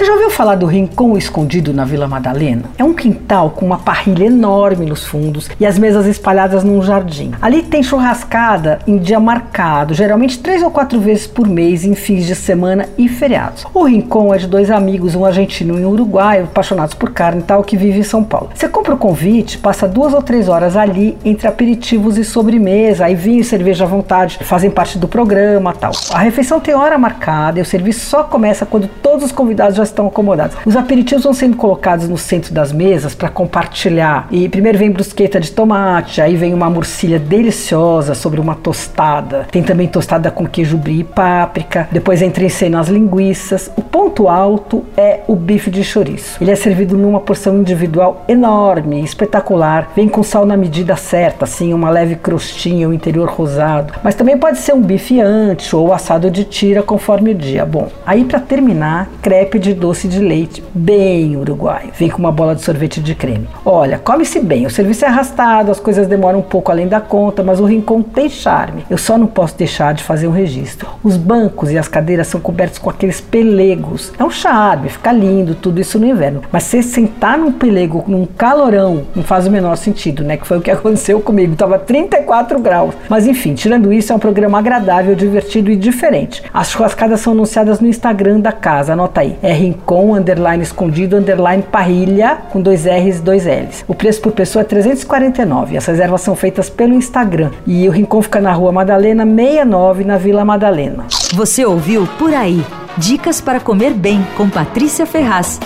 Você já ouviu falar do Rincão Escondido na Vila Madalena? É um quintal com uma parrilha enorme nos fundos e as mesas espalhadas num jardim. Ali tem churrascada em dia marcado, geralmente três ou quatro vezes por mês em fins de semana e feriados. O Rincon é de dois amigos, um argentino e um uruguaio, apaixonados por carne e tal, que vive em São Paulo. Você compra o convite, passa duas ou três horas ali entre aperitivos e sobremesa, aí vinho e cerveja à vontade, fazem parte do programa tal. A refeição tem hora marcada e o serviço só começa quando todos os convidados já estão acomodados. Os aperitivos vão sendo colocados no centro das mesas para compartilhar. E primeiro vem brusqueta de tomate, aí vem uma murcilha deliciosa sobre uma tostada. Tem também tostada com queijo brie e páprica. Depois entra em cena as linguiças. O ponto alto é o bife de chouriço. Ele é servido numa porção individual enorme, espetacular. Vem com sal na medida certa, assim, uma leve crostinha, o interior rosado. Mas também pode ser um bife ancho ou assado de tira, conforme o dia. Bom, aí para terminar, crepe de doce de leite, bem uruguaio. Vem com uma bola de sorvete de creme. Olha, come-se bem. O serviço é arrastado, as coisas demoram um pouco além da conta, mas o rincão tem charme. Eu só não posso deixar de fazer um registro. Os bancos e as cadeiras são cobertos com aqueles pelegos. É um charme, fica lindo, tudo isso no inverno. Mas se sentar num pelego, num calorão, não faz o menor sentido, né? Que foi o que aconteceu comigo. Tava 34 graus. Mas enfim, tirando isso, é um programa agradável, divertido e diferente. As churrascadas são anunciadas no Instagram da casa, anota aí. Rincon, underline escondido, underline parrilha, com dois R's e dois L's. O preço por pessoa é 349. As reservas são feitas pelo Instagram. E o Rincon fica na rua Madalena 69, na Vila Madalena. Você ouviu Por Aí. Dicas para comer bem com Patrícia Ferraz.